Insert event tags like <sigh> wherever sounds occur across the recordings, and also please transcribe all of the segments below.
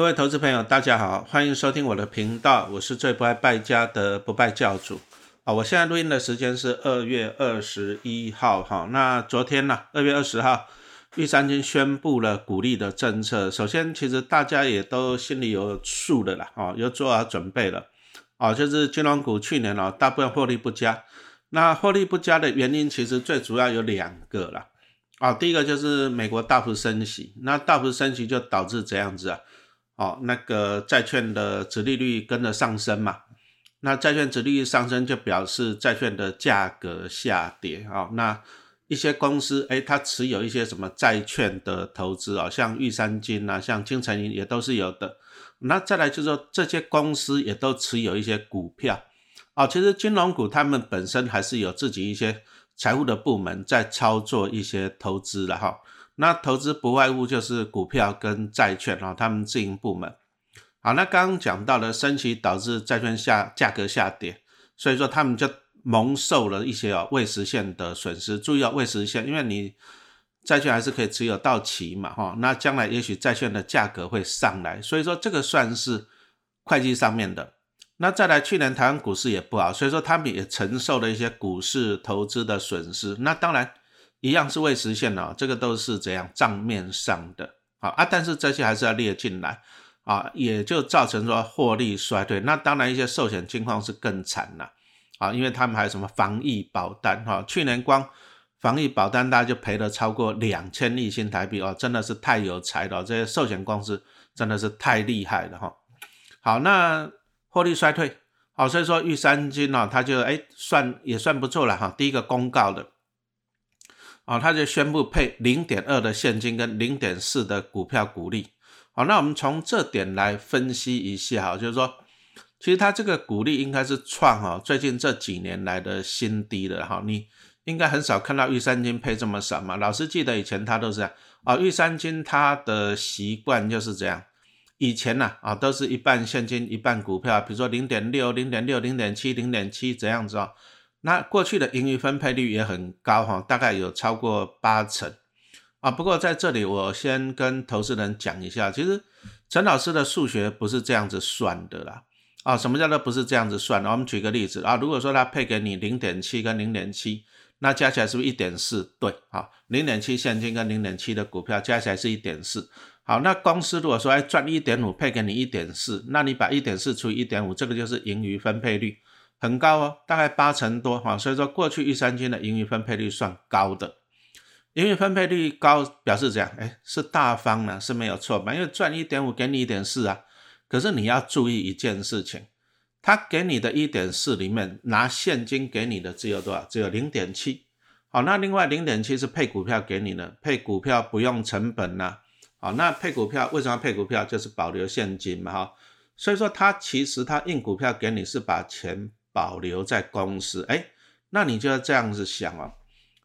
各位投资朋友，大家好，欢迎收听我的频道，我是最不爱败家的不败教主啊！我现在录音的时间是二月二十一号哈。那昨天呢，二月二十号，玉山金宣布了鼓励的政策。首先，其实大家也都心里有数的啦，哦，有做好准备了哦。就是金融股去年哦，大部分获利不佳。那获利不佳的原因，其实最主要有两个啦。啊，第一个就是美国大幅升息，那大幅升息就导致这样子啊。哦，那个债券的殖利率跟着上升嘛，那债券殖利率上升就表示债券的价格下跌啊。那一些公司，哎，它持有一些什么债券的投资啊，像玉山金啊，像金城银也都是有的。那再来就是说，这些公司也都持有一些股票啊。其实金融股他们本身还是有自己一些财务的部门在操作一些投资的哈。那投资不外乎就是股票跟债券啊，他们自营部门。好，那刚刚讲到了升息导致债券下价格下跌，所以说他们就蒙受了一些啊未实现的损失。注意啊，未实现，因为你债券还是可以持有到期嘛，哈。那将来也许债券的价格会上来，所以说这个算是会计上面的。那再来，去年台湾股市也不好，所以说他们也承受了一些股市投资的损失。那当然。一样是未实现的，这个都是怎样账面上的啊啊！但是这些还是要列进来啊，也就造成说获利衰退。那当然一些寿险情况是更惨了啊，因为他们还有什么防疫保单哈，去年光防疫保单大家就赔了超过两千亿新台币哦，真的是太有才了，这些寿险公司真的是太厉害了哈。好，那获利衰退好，所以说玉山金呢，它就哎算也算不错了哈，第一个公告的。啊，他就宣布配零点二的现金跟零点四的股票股利。好，那我们从这点来分析一下哈，就是说，其实他这个股利应该是创哈最近这几年来的新低了哈。你应该很少看到玉山金配这么少嘛。老师记得以前他都是这样啊，玉山金他的习惯就是这样，以前呢啊都是一半现金一半股票，比如说零点六、零点六、零点七、零点七这样子啊。那过去的盈余分配率也很高哈，大概有超过八成啊。不过在这里我先跟投资人讲一下，其实陈老师的数学不是这样子算的啦。啊，什么叫做不是这样子算？我们举个例子啊，如果说他配给你零点七跟零点七，那加起来是不是一点四？对，好，零点七现金跟零点七的股票加起来是一点四。好，那公司如果说哎赚一点五配给你一点四，那你把一点四除以一点五，这个就是盈余分配率。很高哦，大概八成多哈，所以说过去一三金的盈余分配率算高的，盈余分配率高表示这样，哎，是大方呢是没有错吧？因为赚一点五给你一点四啊，可是你要注意一件事情，他给你的一点四里面拿现金给你的只有多少？只有零点七，好，那另外零点七是配股票给你的，配股票不用成本呐，好，那配股票为什么要配股票？就是保留现金嘛哈，所以说他其实他印股票给你是把钱。保留在公司，哎，那你就要这样子想哦，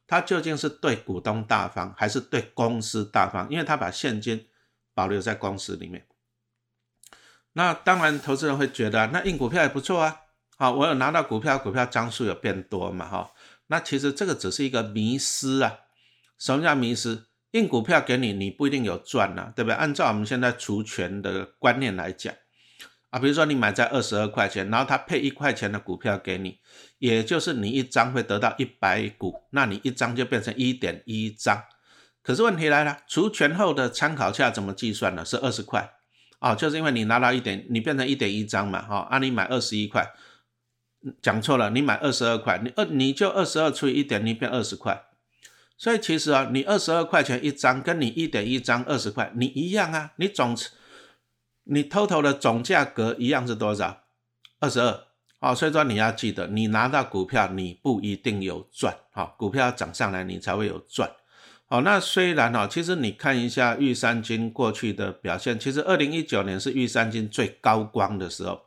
他究竟是对股东大方，还是对公司大方？因为他把现金保留在公司里面。那当然，投资人会觉得，那印股票也不错啊，好，我有拿到股票，股票张数有变多嘛，哈，那其实这个只是一个迷失啊。什么叫迷失？印股票给你，你不一定有赚呐，对不对？按照我们现在除权的观念来讲。啊，比如说你买在二十二块钱，然后他配一块钱的股票给你，也就是你一张会得到一百股，那你一张就变成一点一张。可是问题来了，除权后的参考价怎么计算呢？是二十块啊，就是因为你拿到一点，你变成一点一张嘛，哈，啊，你买二十一块，讲错了，你买二十二块，你二你就二十二除以一点，你变二十块。所以其实啊，你二十二块钱一张，跟你一点一张二十块，你一样啊，你总。你投投的总价格一样是多少？二十二，哦，所以说你要记得，你拿到股票你不一定有赚，好，股票涨上来你才会有赚，好，那虽然哈，其实你看一下玉山金过去的表现，其实二零一九年是玉山金最高光的时候，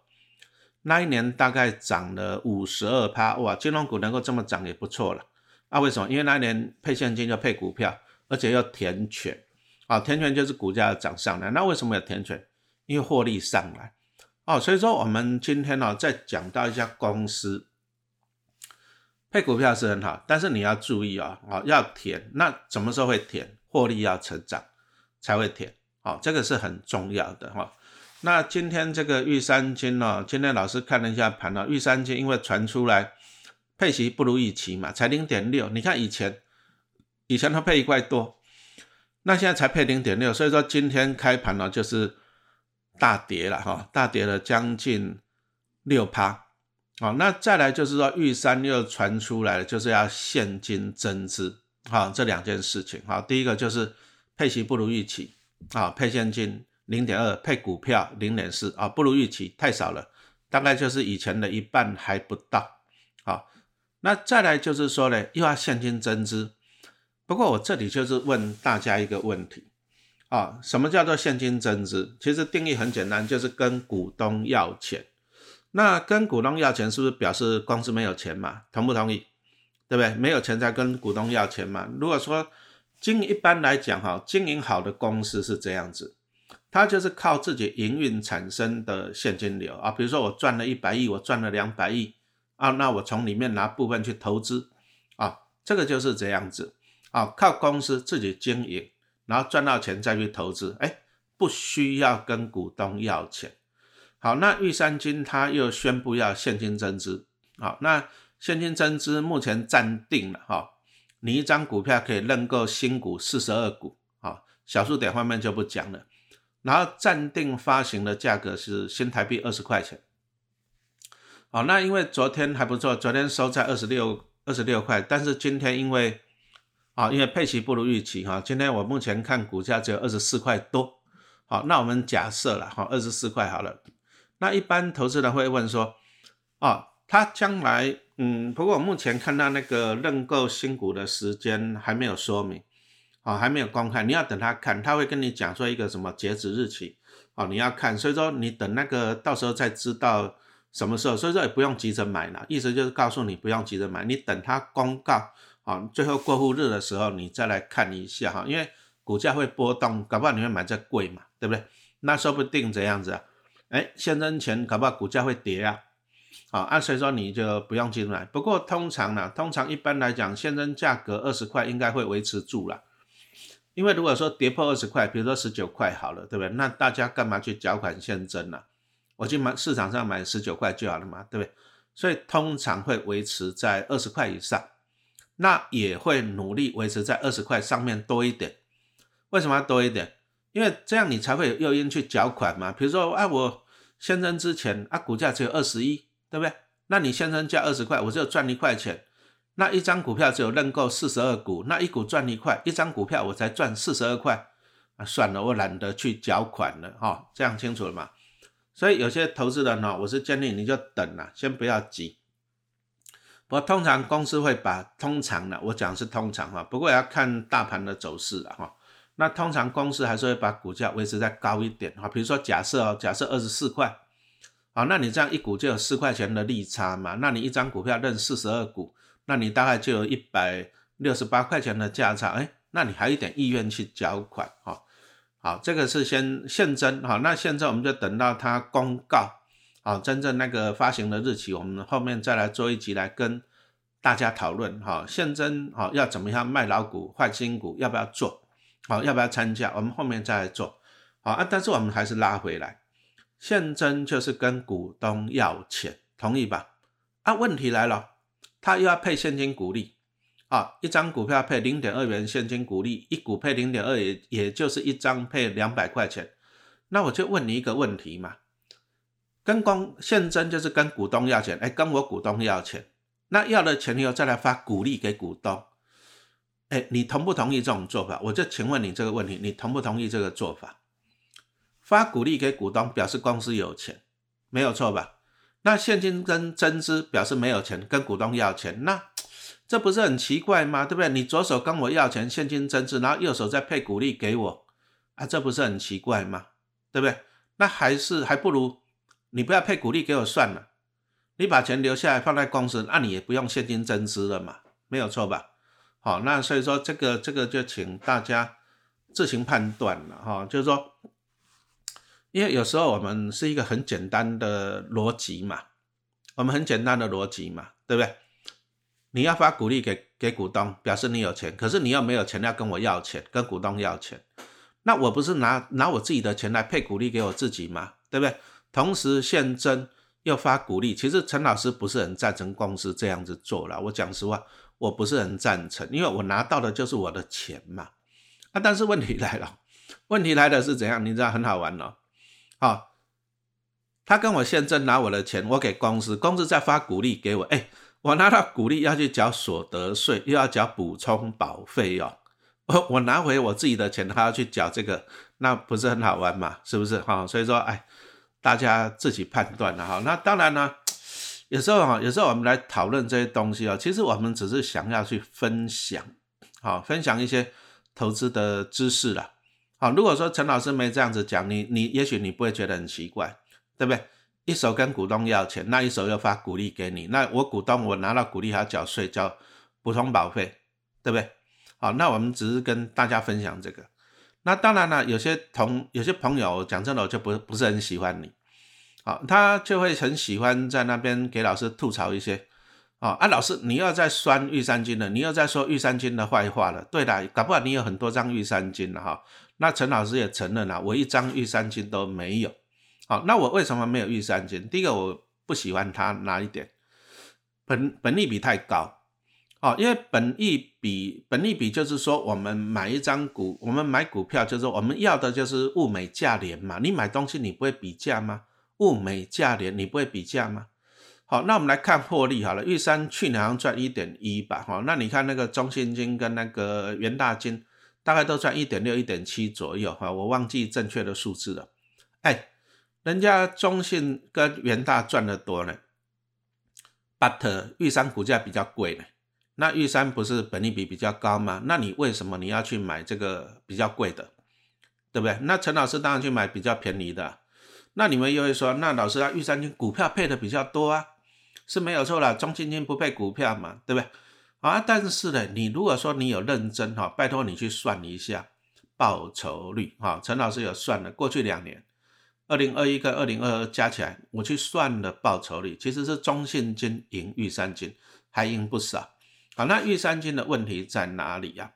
那一年大概涨了五十二趴，哇，金融股能够这么涨也不错了，啊，为什么？因为那一年配现金就配股票，而且要填权，啊，填权就是股价涨上来，那为什么要填权？因为获利上来哦，所以说我们今天呢再讲到一家公司配股票是很好，但是你要注意啊，哦要填，那什么时候会填？获利要成长才会填，哦这个是很重要的哈。那今天这个玉山金哦，今天老师看了一下盘哦，玉山金因为传出来配息不如预期嘛，才零点六。你看以前以前它配一块多，那现在才配零点六，所以说今天开盘呢就是大跌了哈，大跌了将近六趴。好，那再来就是说玉山又传出来了，就是要现金增资，好，这两件事情。好，第一个就是配息不如预期，啊，配现金。零点二配股票零点四啊，不如预期，太少了，大概就是以前的一半还不到。好，那再来就是说呢，又要现金增资。不过我这里就是问大家一个问题啊，什么叫做现金增资？其实定义很简单，就是跟股东要钱。那跟股东要钱是不是表示公司没有钱嘛？同不同意？对不对？没有钱才跟股东要钱嘛？如果说经一般来讲哈，经营好的公司是这样子。它就是靠自己营运产生的现金流啊，比如说我赚了一百亿，我赚了两百亿啊，那我从里面拿部分去投资啊，这个就是这样子啊，靠公司自己经营，然后赚到钱再去投资，哎，不需要跟股东要钱。好，那玉山金他又宣布要现金增资，好，那现金增资目前暂定了哈，你一张股票可以认购新股四十二股，好，小数点方面就不讲了。然后暂定发行的价格是新台币二十块钱，好，那因为昨天还不错，昨天收在二十六二十六块，但是今天因为啊，因为配息不如预期哈，今天我目前看股价只有二十四块多，好，那我们假设了哈，二十四块好了，那一般投资人会问说，啊，他将来嗯，不过我目前看到那个认购新股的时间还没有说明。啊，还没有公开，你要等他看，他会跟你讲说一个什么截止日期，哦，你要看，所以说你等那个到时候再知道什么时候，所以说也不用急着买了，意思就是告诉你不用急着买，你等他公告，啊，最后过户日的时候你再来看一下哈，因为股价会波动，搞不好你会买在贵嘛，对不对？那说不定这样子啊，哎，现增钱搞不好股价会跌啊，好，按所以说你就不用进来，不过通常呢，通常一般来讲，现增价格二十块应该会维持住了。因为如果说跌破二十块，比如说十九块好了，对不对？那大家干嘛去缴款现增呢？我去买市场上买十九块就好了嘛，对不对？所以通常会维持在二十块以上，那也会努力维持在二十块上面多一点。为什么要多一点？因为这样你才会有诱因去缴款嘛。比如说，啊，我现增之前啊，股价只有二十一，对不对？那你现增价二十块，我就赚一块钱。那一张股票只有认购四十二股，那一股赚一块，一张股票我才赚四十二块，啊，算了，我懒得去缴款了哈，这样清楚了吗？所以有些投资人呢，我是建议你就等了，先不要急。不过通常公司会把通常的，我讲是通常哈，不过也要看大盘的走势了哈。那通常公司还是会把股价维持在高一点哈，比如说假设哦，假设二十四块，好，那你这样一股就有四块钱的利差嘛，那你一张股票认四十二股。那你大概就有一百六十八块钱的价差，哎，那你还有一点意愿去缴款哈。好，这个是先现增哈。那现在我们就等到它公告，好，真正那个发行的日期，我们后面再来做一集来跟大家讨论哈。现增好要怎么样卖老股换新股，要不要做好，要不要参加？我们后面再来做好啊。但是我们还是拉回来，现增就是跟股东要钱，同意吧？啊，问题来了。他又要配现金股利，啊，一张股票配零点二元现金股利，一股配零点二，也也就是一张配两百块钱。那我就问你一个问题嘛，跟公现增就是跟股东要钱，哎，跟我股东要钱，那要了钱以后再来发股利给股东，哎，你同不同意这种做法？我就请问你这个问题，你同不同意这个做法？发股利给股东表示公司有钱，没有错吧？那现金跟增资表示没有钱，跟股东要钱，那这不是很奇怪吗？对不对？你左手跟我要钱，现金增资，然后右手再配股利给我，啊，这不是很奇怪吗？对不对？那还是还不如你不要配股利给我算了，你把钱留下来放在公司，那你也不用现金增资了嘛，没有错吧？好，那所以说这个这个就请大家自行判断了哈，就是说。因为有时候我们是一个很简单的逻辑嘛，我们很简单的逻辑嘛，对不对？你要发股利给给股东，表示你有钱，可是你又没有钱要跟我要钱，跟股东要钱，那我不是拿拿我自己的钱来配股利给我自己吗？对不对？同时现增又发鼓励，其实陈老师不是很赞成公司这样子做了。我讲实话，我不是很赞成，因为我拿到的就是我的钱嘛。啊，但是问题来了，<laughs> 问题来的是怎样？你知道很好玩哦。好，他跟我现增拿我的钱，我给公司，公司再发鼓励给我，哎。我拿到鼓励要去缴所得税，又要缴补充保费哦。我 <laughs> 我拿回我自己的钱，还要去缴这个，那不是很好玩嘛？是不是哈？所以说，哎，大家自己判断了哈。那当然呢，有时候哈，有时候我们来讨论这些东西啊，其实我们只是想要去分享，好，分享一些投资的知识啦。好，如果说陈老师没这样子讲，你你也许你不会觉得很奇怪，对不对？一手跟股东要钱，那一手又发股利给你，那我股东我拿到股利还要缴税、交普通保费，对不对？好，那我们只是跟大家分享这个。那当然了，有些同有些朋友讲真的，我就不不是很喜欢你，好，他就会很喜欢在那边给老师吐槽一些，啊啊，老师你又在酸玉山金了，你又在说玉山金的坏话了。对的，搞不好你有很多张玉山金了哈。那陈老师也承认了，我一张玉山金都没有。好，那我为什么没有玉三金？第一个，我不喜欢它哪一点？本本利比太高，哦，因为本利比本利比就是说，我们买一张股，我们买股票就是我们要的就是物美价廉嘛。你买东西你不会比价吗？物美价廉你不会比价吗？好，那我们来看获利好了。玉山去年好像赚一点一吧，哈，那你看那个中信金跟那个元大金大概都赚一点六、一点七左右，哈，我忘记正确的数字了，哎。人家中信跟元大赚的多呢，but 玉山股价比较贵呢。那玉山不是本利比比较高吗？那你为什么你要去买这个比较贵的，对不对？那陈老师当然去买比较便宜的。那你们又会说，那老师啊，玉山金股票配的比较多啊，是没有错啦，中信金不配股票嘛，对不对？啊，但是呢，你如果说你有认真哈，拜托你去算一下报酬率哈。陈老师有算了，过去两年。二零二一跟二零二二加起来，我去算了报酬率，其实是中信金赢玉山金，还赢不少。好，那玉山金的问题在哪里呀？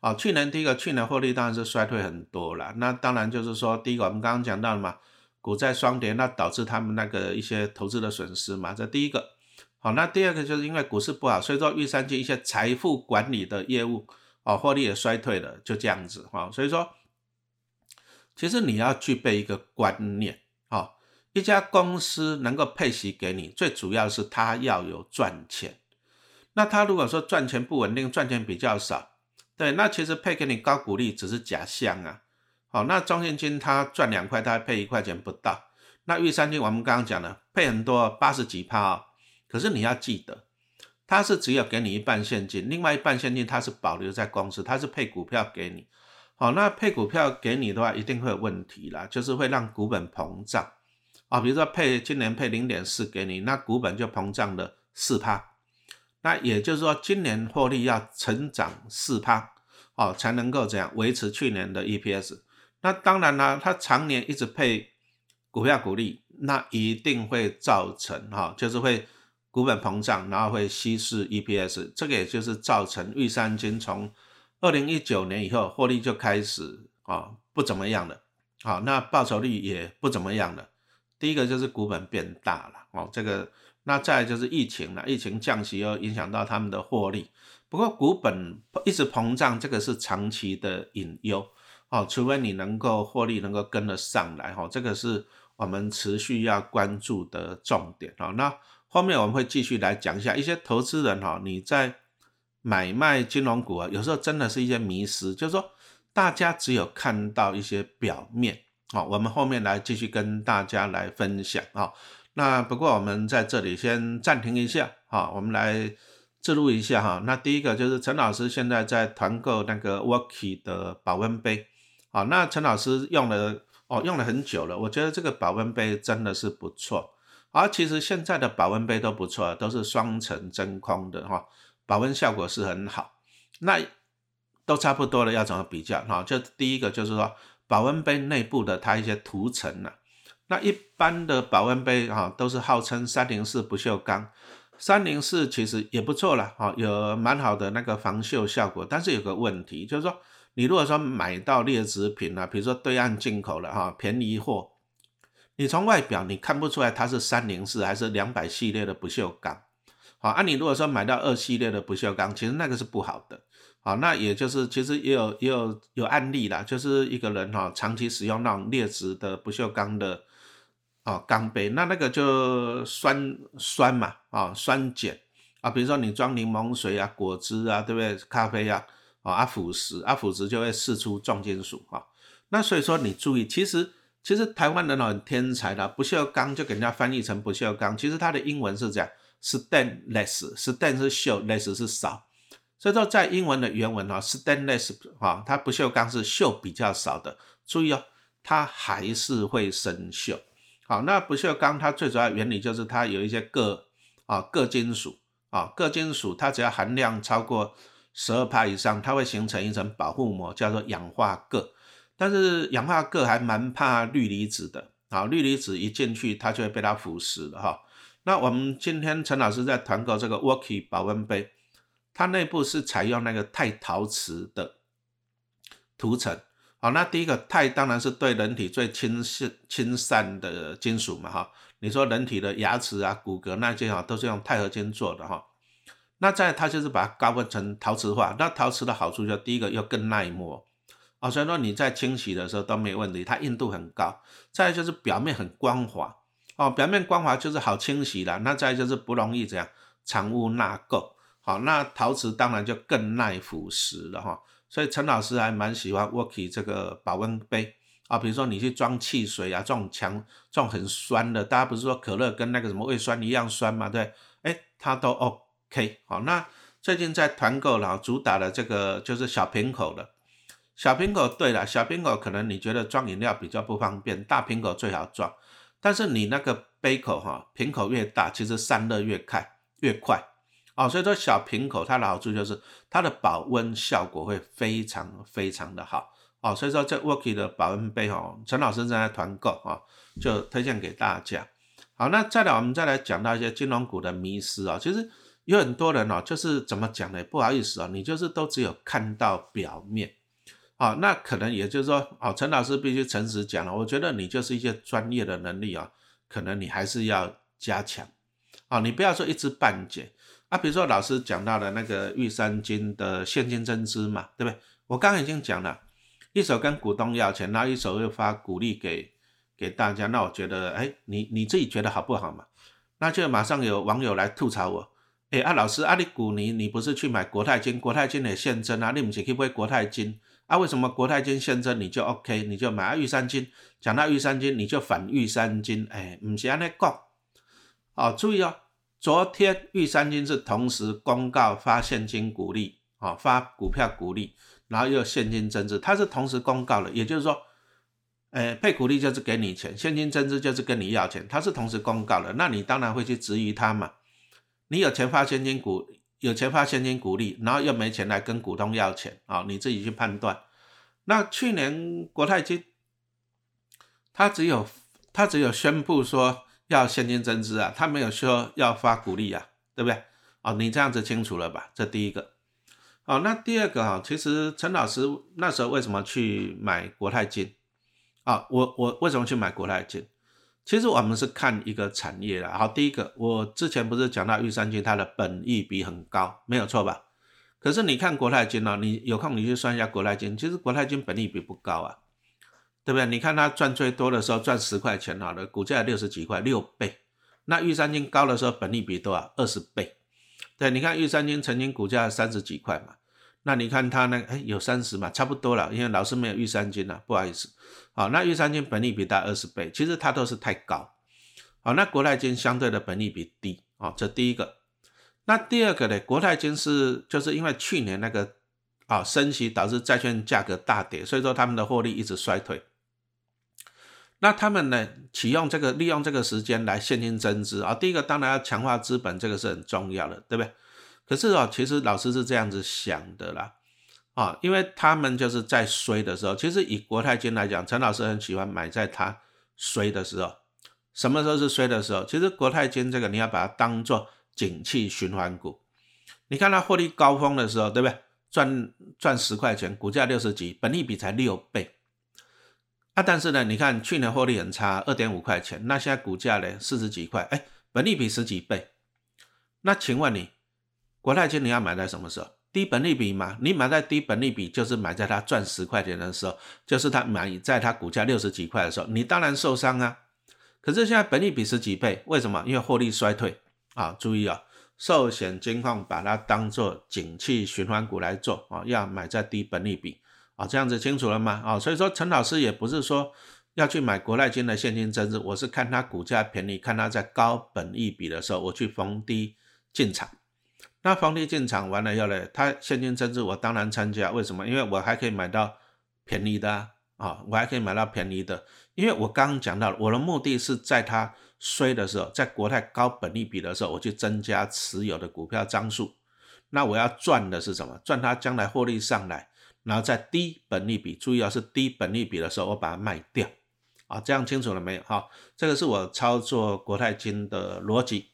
哦，去年第一个，去年获利当然是衰退很多了。那当然就是说，第一个我们刚刚讲到了嘛，股债双跌，那导致他们那个一些投资的损失嘛，这第一个。好，那第二个就是因为股市不好，所以说玉山金一些财富管理的业务，哦，获利也衰退了，就这样子哈。所以说。其实你要具备一个观念，哦，一家公司能够配息给你，最主要是它要有赚钱。那它如果说赚钱不稳定，赚钱比较少，对，那其实配给你高股利只是假象啊。好，那中信金它赚两块，它配一块钱不到。那玉山金我们刚刚讲了，配很多八十几趴哦。可是你要记得，它是只有给你一半现金，另外一半现金它是保留在公司，它是配股票给你。好，那配股票给你的话，一定会有问题啦，就是会让股本膨胀啊。比如说配今年配零点四给你，那股本就膨胀了四趴。那也就是说，今年获利要成长四趴哦，才能够怎样维持去年的 EPS。那当然啦，它常年一直配股票股利，那一定会造成哈，就是会股本膨胀，然后会稀释 EPS。这个也就是造成玉山金从二零一九年以后，获利就开始啊不怎么样了，好，那报酬率也不怎么样了。第一个就是股本变大了，哦，这个，那再就是疫情了，疫情降息又影响到他们的获利。不过股本一直膨胀，这个是长期的隐忧，哦，除非你能够获利能够跟得上来，哈，这个是我们持续要关注的重点，哦，那后面我们会继续来讲一下一些投资人，哈，你在。买卖金融股啊，有时候真的是一些迷失，就是说大家只有看到一些表面啊。我们后面来继续跟大家来分享啊。那不过我们在这里先暂停一下啊，我们来记录一下哈。那第一个就是陈老师现在在团购那个 Worky 的保温杯啊。那陈老师用了哦，用了很久了，我觉得这个保温杯真的是不错。而其实现在的保温杯都不错，都是双层真空的哈。保温效果是很好，那都差不多了，要怎么比较？哈，就第一个就是说保温杯内部的它一些涂层呢，那一般的保温杯哈都是号称三零四不锈钢，三零四其实也不错了，哈，有蛮好的那个防锈效果，但是有个问题就是说，你如果说买到劣质品啊，比如说对岸进口的哈便宜货，你从外表你看不出来它是三零四还是两百系列的不锈钢。好，啊，你如果说买到二系列的不锈钢，其实那个是不好的。好，那也就是其实也有也有有案例啦，就是一个人哈长期使用那种劣质的不锈钢的哦钢杯，那那个就酸酸嘛啊酸碱啊，比如说你装柠檬水啊、果汁啊，对不对？咖啡啊啊腐蚀啊腐蚀就会释出重金属啊。那所以说你注意，其实其实台湾人很天才的，不锈钢就给人家翻译成不锈钢，其实它的英文是这样，stainless，stain 是锈，less 是少。所以说，在英文的原文哈，stainless 哈，它不锈钢是锈比较少的。注意哦，它还是会生锈。好，那不锈钢它最主要原理就是它有一些铬啊，铬金属啊，铬金属它只要含量超过十二帕以上，它会形成一层保护膜，叫做氧化铬。但是氧化铬还蛮怕氯离子的啊，氯离子一进去，它就会被它腐蚀了哈。那我们今天陈老师在团购这个 Worky 保温杯。它内部是采用那个钛陶瓷的涂层，好，那第一个钛当然是对人体最亲是亲善的金属嘛，哈，你说人体的牙齿啊、骨骼那些哈，都是用钛合金做的哈，那再它就是把它高温成陶瓷化，那陶瓷的好处就第一个又更耐磨，啊，所以说你在清洗的时候都没问题，它硬度很高，再就是表面很光滑，哦，表面光滑就是好清洗了，那再就是不容易这样藏污纳垢。好，那陶瓷当然就更耐腐蚀了哈，所以陈老师还蛮喜欢 Worky 这个保温杯。啊，比如说你去装汽水啊，这种强、这种很酸的，大家不是说可乐跟那个什么胃酸一样酸嘛，对，哎，它都哦 OK。好，那最近在团购了，主打的这个就是小瓶口的，小瓶口，对了，小瓶口可能你觉得装饮料比较不方便，大瓶口最好装，但是你那个杯口哈，瓶口越大，其实散热越快，越快。哦，所以说小瓶口它的好处就是它的保温效果会非常非常的好哦，所以说这 Worky 的保温杯哦，陈老师正在团购啊，就推荐给大家。好，那再来我们再来讲到一些金融股的迷失啊，其实有很多人哦，就是怎么讲呢？不好意思啊，你就是都只有看到表面啊，那可能也就是说哦，陈老师必须诚实讲了，我觉得你就是一些专业的能力啊，可能你还是要加强啊，你不要说一知半解。啊，比如说老师讲到的那个玉山金的现金增资嘛，对不对？我刚刚已经讲了，一手跟股东要钱，然后一手又发股利给给大家，那我觉得，哎，你你自己觉得好不好嘛？那就马上有网友来吐槽我，哎，啊老师，啊你股你你不是去买国泰金，国泰金的现增啊，你不是去买国泰金啊？为什么国泰金现增你就 OK，你就买啊玉山金？讲到玉山金你就反玉山金，哎，不是安尼讲，哦，注意哦。昨天玉山金是同时公告发现金股利，啊，发股票股利，然后又现金增资，它是同时公告的，也就是说，呃，配股利就是给你钱，现金增资就是跟你要钱，它是同时公告的，那你当然会去质疑它嘛？你有钱发现金股，有钱发现金股利，然后又没钱来跟股东要钱，啊，你自己去判断。那去年国泰金，他只有他只有宣布说。要现金增资啊，他没有说要发股利啊，对不对？哦，你这样子清楚了吧？这第一个。哦，那第二个哈，其实陈老师那时候为什么去买国泰金？啊，我我为什么去买国泰金？其实我们是看一个产业的。好，第一个，我之前不是讲到玉山金它的本益比很高，没有错吧？可是你看国泰金呢，你有空你去算一下国泰金，其实国泰金本益比不高啊。对不对？你看它赚最多的时候赚十块钱好了，股价六十几块，六倍。那玉山金高的时候，本益比多少？二十倍。对，你看玉山金曾经股价三十几块嘛，那你看它那哎有三十嘛，差不多了。因为老师没有玉山金了，不好意思。好，那玉山金本利比大二十倍，其实它都是太高。好，那国泰金相对的本利比低啊，这第一个。那第二个呢？国泰金是就是因为去年那个啊升息导致债券价格大跌，所以说他们的获利一直衰退。那他们呢？启用这个，利用这个时间来现金增资啊。第一个当然要强化资本，这个是很重要的，对不对？可是哦，其实老师是这样子想的啦，啊，因为他们就是在衰的时候，其实以国泰金来讲，陈老师很喜欢买在它衰的时候。什么时候是衰的时候？其实国泰金这个你要把它当做景气循环股。你看它获利高峰的时候，对不对？赚赚十块钱，股价六十几，本利比才六倍。啊，但是呢，你看去年获利很差，二点五块钱，那现在股价呢四十几块，哎，本利比十几倍。那请问你，国泰金你要买在什么时候？低本利比嘛，你买在低本利比，就是买在它赚十块钱的时候，就是它买在它股价六十几块的时候，你当然受伤啊。可是现在本利比十几倍，为什么？因为获利衰退啊！注意啊，寿险金矿把它当做景气循环股来做啊，要买在低本利比啊，这样子清楚了吗？啊，所以说陈老师也不是说要去买国泰金的现金增值，我是看它股价便宜，看它在高本利比的时候，我去逢低进场。那房地进场完了以后呢，它现金增值我当然参加，为什么？因为我还可以买到便宜的啊，我还可以买到便宜的。因为我刚刚讲到了，我的目的是在它衰的时候，在国泰高本利比的时候，我去增加持有的股票张数。那我要赚的是什么？赚它将来获利上来，然后在低本利比，注意啊，是低本利比的时候，我把它卖掉。啊，这样清楚了没有？好，这个是我操作国泰金的逻辑。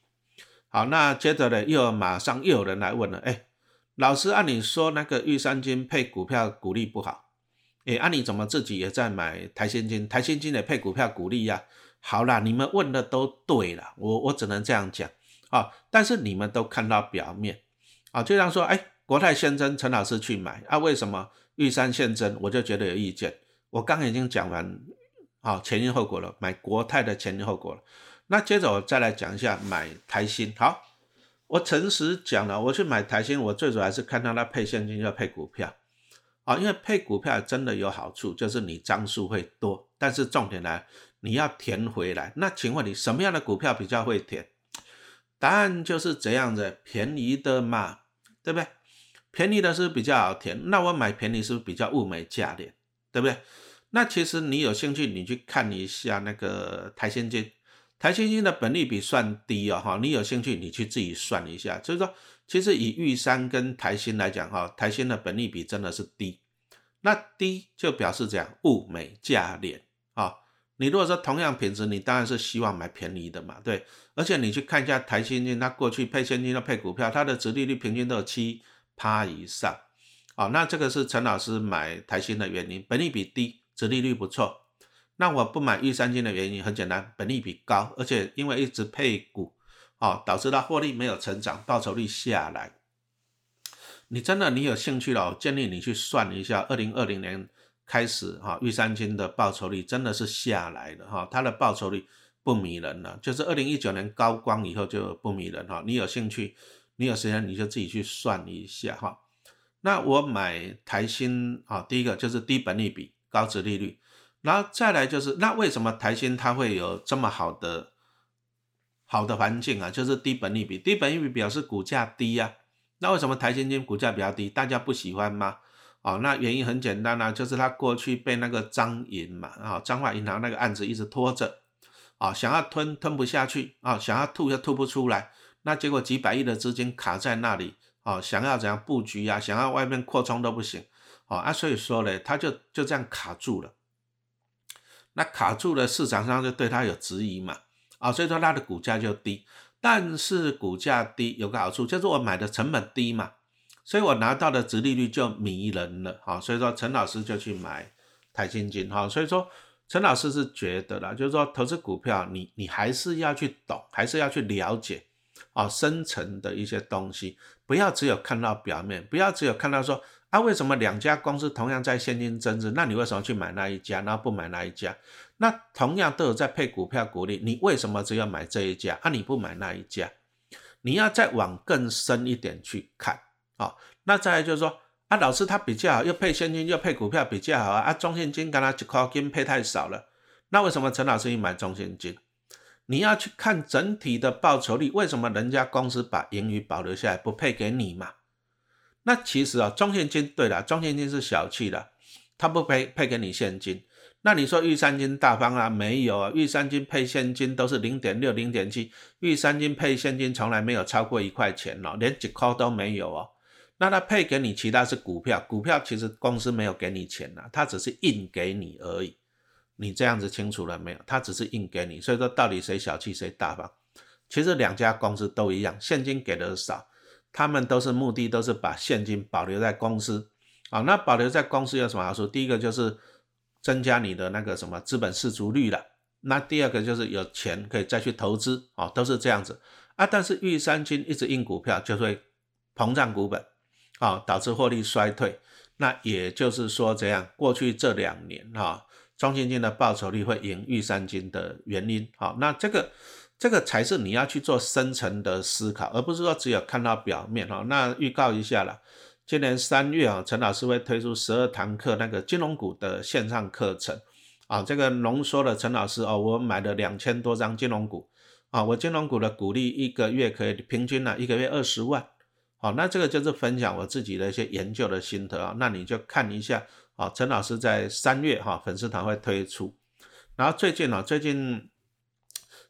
好，那接着呢，又马上又有人来问了，哎，老师，按你说那个玉山金配股票股利不好。哎，啊，你怎么自己也在买台新金？台新金的配股票股利呀？好啦，你们问的都对了，我我只能这样讲啊。但是你们都看到表面啊，就像说，哎，国泰先增，陈老师去买啊，为什么玉山现增我就觉得有意见？我刚已经讲完啊前因后果了，买国泰的前因后果了。那接着我再来讲一下买台新。好，我诚实讲了，我去买台新，我最主要是看到它配现金要配股票。啊，因为配股票真的有好处，就是你张数会多，但是重点来，你要填回来。那请问你什么样的股票比较会填？答案就是这样子，便宜的嘛，对不对？便宜的是比较好填。那我买便宜是不是比较物美价廉，对不对？那其实你有兴趣，你去看一下那个台新金，台新金的本利比算低哦，哈，你有兴趣你去自己算一下，就是说。其实以玉山跟台新来讲，哈，台新的本利比真的是低，那低就表示这样物美价廉啊。你如果说同样品质，你当然是希望买便宜的嘛，对。而且你去看一下台新金，它过去配现金、的配股票，它的殖利率平均都有七趴以上，啊，那这个是陈老师买台新的原因，本利比低，殖利率不错。那我不买玉山金的原因很简单，本利比高，而且因为一直配股。哦，导致它获利没有成长，报酬率下来。你真的你有兴趣了，我建议你去算一下，二零二零年开始哈，玉山金的报酬率真的是下来了哈，它的报酬率不迷人了，就是二零一九年高光以后就不迷人哈。你有兴趣，你有时间你就自己去算一下哈。那我买台新啊，第一个就是低本利比、高值利率，然后再来就是那为什么台新它会有这么好的？好的环境啊，就是低本利比，低本利比表示股价低呀。那为什么台新金股价比较低？大家不喜欢吗？哦，那原因很简单啊，就是它过去被那个张银嘛，啊，彰化银行那个案子一直拖着，啊，想要吞吞不下去，啊，想要吐又吐不出来，那结果几百亿的资金卡在那里，啊，想要怎样布局啊，想要外面扩充都不行，哦啊，所以说呢，它就就这样卡住了。那卡住了，市场上就对它有质疑嘛。啊，所以说它的股价就低，但是股价低有个好处，就是我买的成本低嘛，所以我拿到的值利率就迷人了。好，所以说陈老师就去买台积金。哈，所以说陈老师是觉得啦，就是说投资股票，你你还是要去懂，还是要去了解啊，深层的一些东西，不要只有看到表面，不要只有看到说。那为什么两家公司同样在现金增值？那你为什么去买那一家，然后不买那一家？那同样都有在配股票股利，你为什么只要买这一家？啊，你不买那一家？你要再往更深一点去看啊。那再来就是说，啊，老师他比较好，又配现金又配股票比较好啊。啊，中现金跟他一块金配太少了。那为什么陈老师你买中现金？你要去看整体的报酬率，为什么人家公司把盈余保留下来不配给你嘛？那其实啊，中现金对了，中现金是小气的，他不配配给你现金。那你说玉三金大方啊？没有啊，玉三金配现金都是零点六、零点七，玉三金配现金从来没有超过一块钱哦，连几块都没有哦。那他配给你其他是股票，股票其实公司没有给你钱呐，他只是印给你而已。你这样子清楚了没有？他只是印给你，所以说到底谁小气谁大方？其实两家公司都一样，现金给的少。他们都是目的，都是把现金保留在公司，啊，那保留在公司有什么好处？第一个就是增加你的那个什么资本市足率了。那第二个就是有钱可以再去投资，哦，都是这样子啊。但是玉山金一直印股票就会膨胀股本，啊，导致获利衰退。那也就是说，这样过去这两年哈，中信金的报酬率会赢玉山金的原因，好，那这个这个才是你要去做深层的思考，而不是说只有看到表面哈。那预告一下了，今年三月啊，陈老师会推出十二堂课那个金融股的线上课程，啊，这个浓缩了陈老师哦，我买了两千多张金融股，啊，我金融股的股利一个月可以平均呢一个月二十万。好，那这个就是分享我自己的一些研究的心得啊。那你就看一下啊，陈老师在三月哈粉丝团会推出。然后最近呢，最近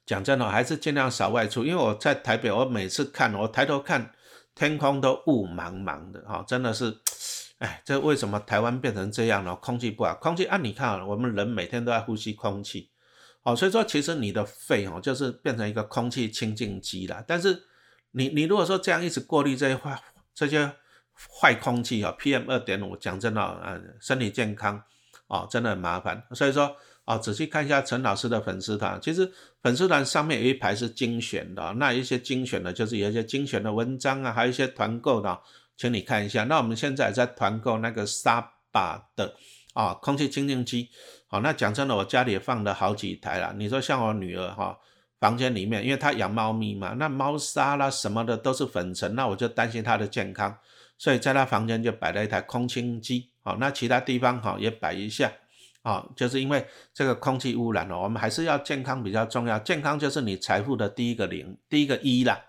讲真的还是尽量少外出，因为我在台北，我每次看我抬头看天空都雾茫茫的哈，真的是，<tsk> 哎，这为什么台湾变成这样呢？空气不好，空气啊，你看我们人每天都在呼吸空气，哦，所以说其实你的肺哦就是变成一个空气清净机了，但是。你你如果说这样一直过滤这些坏这些坏空气啊，PM 二点五，讲真的啊，身体健康哦，真的很麻烦。所以说啊，仔细看一下陈老师的粉丝团，其实粉丝团上面有一排是精选的，那一些精选的，就是有一些精选的文章啊，还有一些团购的，请你看一下。那我们现在在团购那个沙巴的啊空气清净机，好，那讲真的，我家里也放了好几台了。你说像我女儿哈。房间里面，因为她养猫咪嘛，那猫砂啦什么的都是粉尘，那我就担心她的健康，所以在他房间就摆了一台空清机，好，那其他地方哈也摆一下，啊，就是因为这个空气污染哦，我们还是要健康比较重要，健康就是你财富的第一个零，第一个一啦，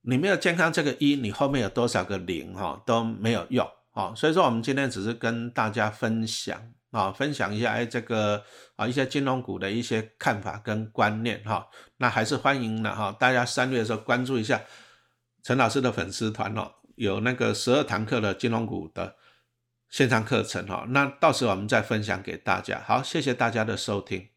你没有健康这个一，你后面有多少个零哈都没有用，哦，所以说我们今天只是跟大家分享。啊，分享一下哎，这个啊一些金融股的一些看法跟观念哈，那还是欢迎的哈，大家三月的时候关注一下陈老师的粉丝团哦，有那个十二堂课的金融股的线上课程哈，那到时候我们再分享给大家。好，谢谢大家的收听。